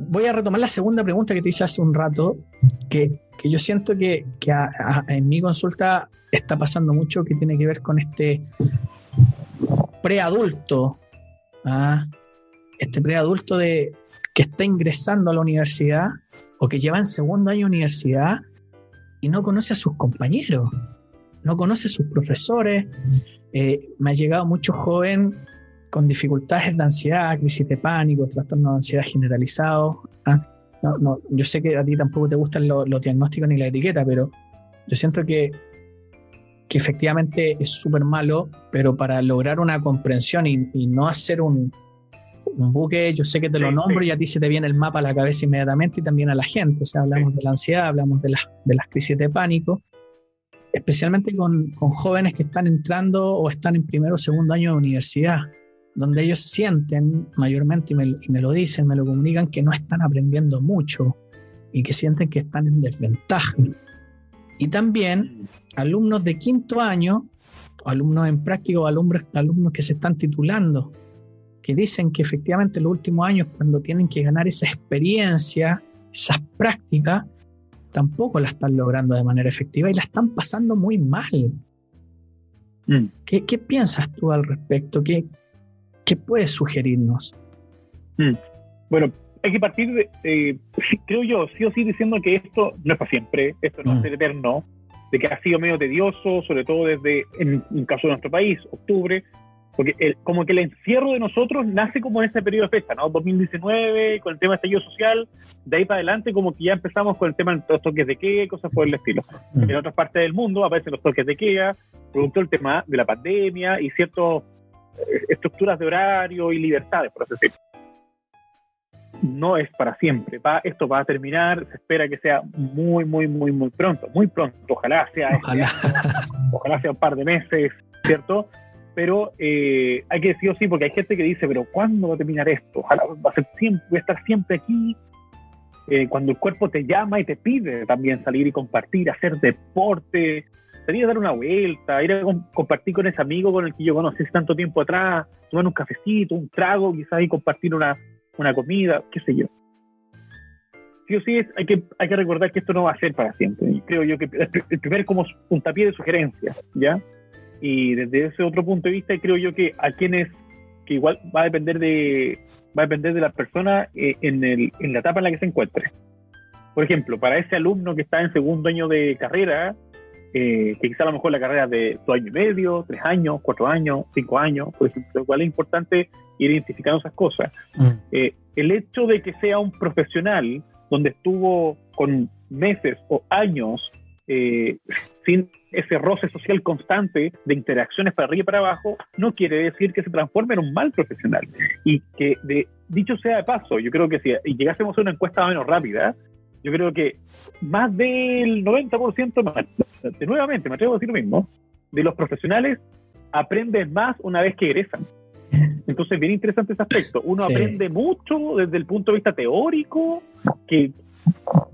voy a retomar la segunda pregunta que te hice hace un rato, que, yo siento que, en mi consulta está pasando mucho que tiene que ver con este preadulto, ¿ah? este preadulto de que está ingresando a la universidad o que lleva en segundo año de universidad y no conoce a sus compañeros, no conoce a sus profesores. Eh, me ha llegado mucho joven con dificultades de ansiedad, crisis de pánico, trastorno de ansiedad generalizado. ¿ah? No, no, yo sé que a ti tampoco te gustan los, diagnósticos ni la etiqueta, pero yo siento que, que efectivamente es súper malo, pero para lograr una comprensión y, no hacer un, un, buque, yo sé que te lo nombro y a ti se te viene el mapa a la cabeza inmediatamente y también a la gente. O sea, hablamos de la ansiedad, hablamos de, las de las crisis de pánico, especialmente con, con jóvenes que están entrando o están en primero o segundo año de universidad donde ellos sienten mayormente, y me, lo dicen, me lo comunican, que no están aprendiendo mucho y que sienten que están en desventaja. Y también alumnos de quinto año, alumnos en práctica o alumnos, alumnos que se están titulando, que dicen que efectivamente los últimos años, cuando tienen que ganar esa experiencia, esas prácticas, tampoco la están logrando de manera efectiva y la están pasando muy mal. Mm. ¿Qué, ¿Qué, piensas tú al respecto? ¿Qué, ¿Qué puedes sugerirnos? Hmm. Bueno, hay que partir de, creo yo, sí o sí diciendo que esto no es para siempre, esto no es hmm. eterno, de que ha sido medio tedioso, sobre todo desde, en el caso de nuestro país, octubre, porque como que el encierro de nosotros nace como en este periodo de fecha, ¿no? 2019, con el tema de estallido social, de ahí para adelante como que ya empezamos con el tema de los toques de queda, cosas por el estilo. Hmm. En otras partes del mundo aparecen los toques de queda, producto del tema de la pandemia y ciertos estructuras de horario y libertades, por así decirlo. No es para siempre. Va, esto va a terminar, se espera que sea muy, muy, muy, muy pronto, muy pronto. Ojalá sea, este ojalá, ojalá sea un par de meses, ¿cierto? Pero eh, hay que decir sí, porque hay gente que dice, pero ¿cuándo va a terminar esto? Ojalá va a ser siempre, voy a estar siempre aquí. Eh, cuando el cuerpo te llama y te pide también salir y compartir, hacer deporte, salir a dar una vuelta, ir a compartir con ese amigo con el que yo conocí tanto tiempo atrás, tomar un cafecito, un trago, quizás y compartir una, una comida, qué sé yo. Sí o sí hay, que, hay que recordar que esto no va a ser para siempre. Y creo yo que el primer como puntapié de sugerencias, ¿ya? Y desde ese otro punto de vista creo yo que a quienes que igual va a depender de va a depender de la persona eh, en, el, en la etapa en la que se encuentre. Por ejemplo, para ese alumno que está en segundo año de carrera, eh, que quizá a lo mejor la carrera de dos años y medio, tres años, cuatro años, cinco años, por ejemplo, igual es importante ir identificando esas cosas. Mm. Eh, el hecho de que sea un profesional donde estuvo con meses o años eh, sin ese roce social constante de interacciones para arriba y para abajo, no quiere decir que se transforme en un mal profesional. Y que, de, dicho sea de paso, yo creo que si llegásemos a una encuesta menos rápida, yo creo que más del 90%, de, nuevamente, me atrevo a decir lo mismo, de los profesionales aprenden más una vez que egresan. Entonces, bien interesante ese aspecto. Uno aprende mucho desde el punto de vista teórico, que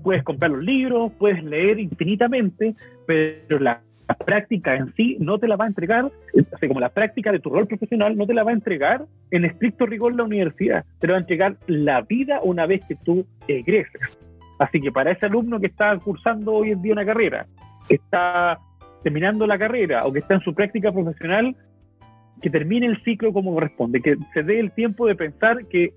puedes comprar los libros, puedes leer infinitamente, pero la, práctica en sí no te la va a entregar, así como la práctica de tu rol profesional no te la va a entregar en estricto rigor la universidad, te la va a entregar la vida una vez que tú egreses. Así que para ese alumno que está cursando hoy en día una carrera, que está terminando la carrera o que está en su práctica profesional, que termine el ciclo como corresponde, que se dé el tiempo de pensar que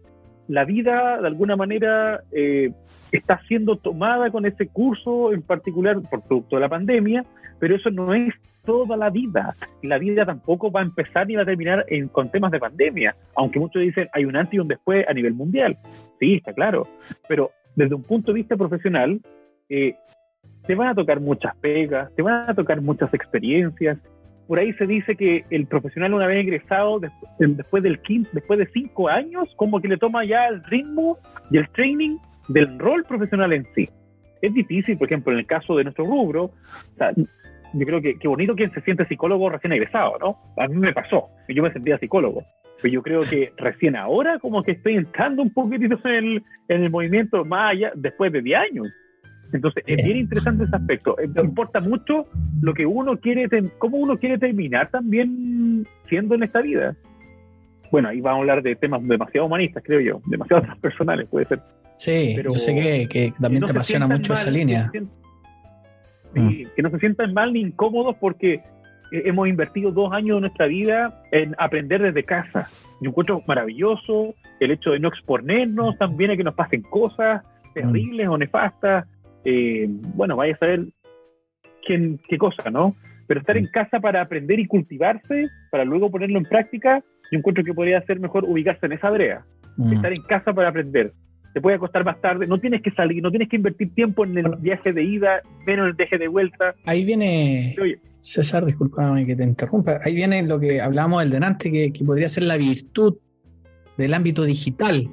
la vida de alguna manera eh, está siendo tomada con ese curso en particular por producto de la pandemia, pero eso no es toda la vida. La vida tampoco va a empezar ni va a terminar en, con temas de pandemia, aunque muchos dicen hay un antes y un después a nivel mundial. Sí, está claro, pero desde un punto de vista profesional, eh, te van a tocar muchas pegas, te van a tocar muchas experiencias. Por ahí se dice que el profesional una vez egresado, después del 15, después de cinco años, como que le toma ya el ritmo y el training del rol profesional en sí. Es difícil, por ejemplo, en el caso de nuestro rubro, yo creo que qué bonito quien se siente psicólogo recién egresado, ¿no? A mí me pasó, yo me sentía psicólogo. Pero yo creo que recién ahora como que estoy entrando un poquitito en el, en el movimiento más allá, después de 10 años. Entonces, es bien interesante ese aspecto. Eh, importa mucho lo que uno quiere, cómo uno quiere terminar también siendo en esta vida. Bueno, ahí vamos a hablar de temas demasiado humanistas, creo yo, demasiado transpersonales, puede ser. Sí, yo sé que, también te apasiona mucho esa línea. Mm. Que, no se sientan mal ni incómodos porque hemos invertido dos años de nuestra vida en aprender desde casa. Yo encuentro maravilloso el hecho de no exponernos también a que nos pasen cosas terribles o nefastas. Eh, bueno, vaya a saber quién, qué cosa, ¿no? Pero estar en casa para aprender y cultivarse, para luego ponerlo en práctica, yo encuentro que podría ser mejor ubicarse en esa brea. Mm. Estar en casa para aprender. Te puede costar más tarde, no tienes que salir, no tienes que invertir tiempo en el viaje de ida, menos en el viaje de vuelta. Ahí viene, César, discúlpame que te interrumpa, ahí viene lo que hablábamos del delante, que, que podría ser la virtud del ámbito digital.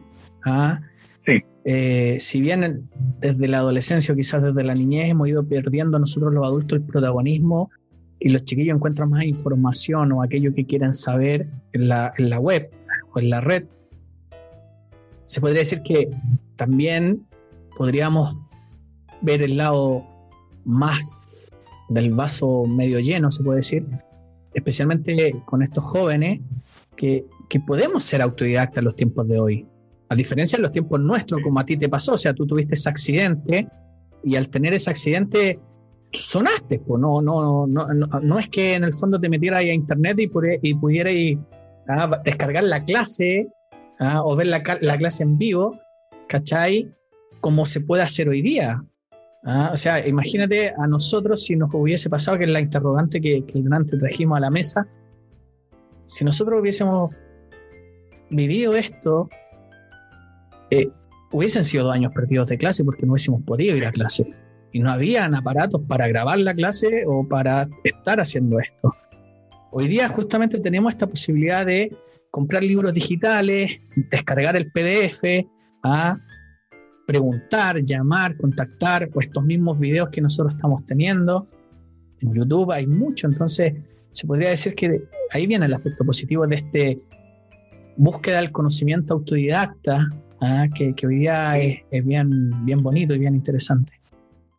¿ah? Sí. Eh, si bien desde la adolescencia o quizás desde la niñez hemos ido perdiendo nosotros los adultos el protagonismo y los chiquillos encuentran más información o aquello que quieren saber en la, en la web o en la red, se podría decir que también podríamos ver el lado más del vaso medio lleno, se puede decir, especialmente con estos jóvenes que, que podemos ser autodidactas en los tiempos de hoy. A diferencia de los tiempos nuestros, como a ti te pasó, o sea, tú tuviste ese accidente y al tener ese accidente sonaste, pues no, no, no, no, es que en el fondo te metieras a internet y, y pudieras ah, descargar la clase ah, o ver la, clase en vivo, ¿cachai? Como se puede hacer hoy día. Ah, o sea, imagínate a nosotros si nos hubiese pasado, que es la interrogante que, que delante trajimos a la mesa, si nosotros hubiésemos vivido esto, eh, hubiesen sido dos años perdidos de clase porque no hubiésemos podido ir a clase y no habían aparatos para grabar la clase o para estar haciendo esto. Hoy día justamente tenemos esta posibilidad de comprar libros digitales, descargar el PDF, a preguntar, llamar, contactar, o estos mismos videos que nosotros estamos teniendo. En YouTube hay mucho, entonces se podría decir que ahí viene el aspecto positivo de este búsqueda del conocimiento autodidacta, ¿ah? que, hoy día es, bien, bien bonito y bien interesante.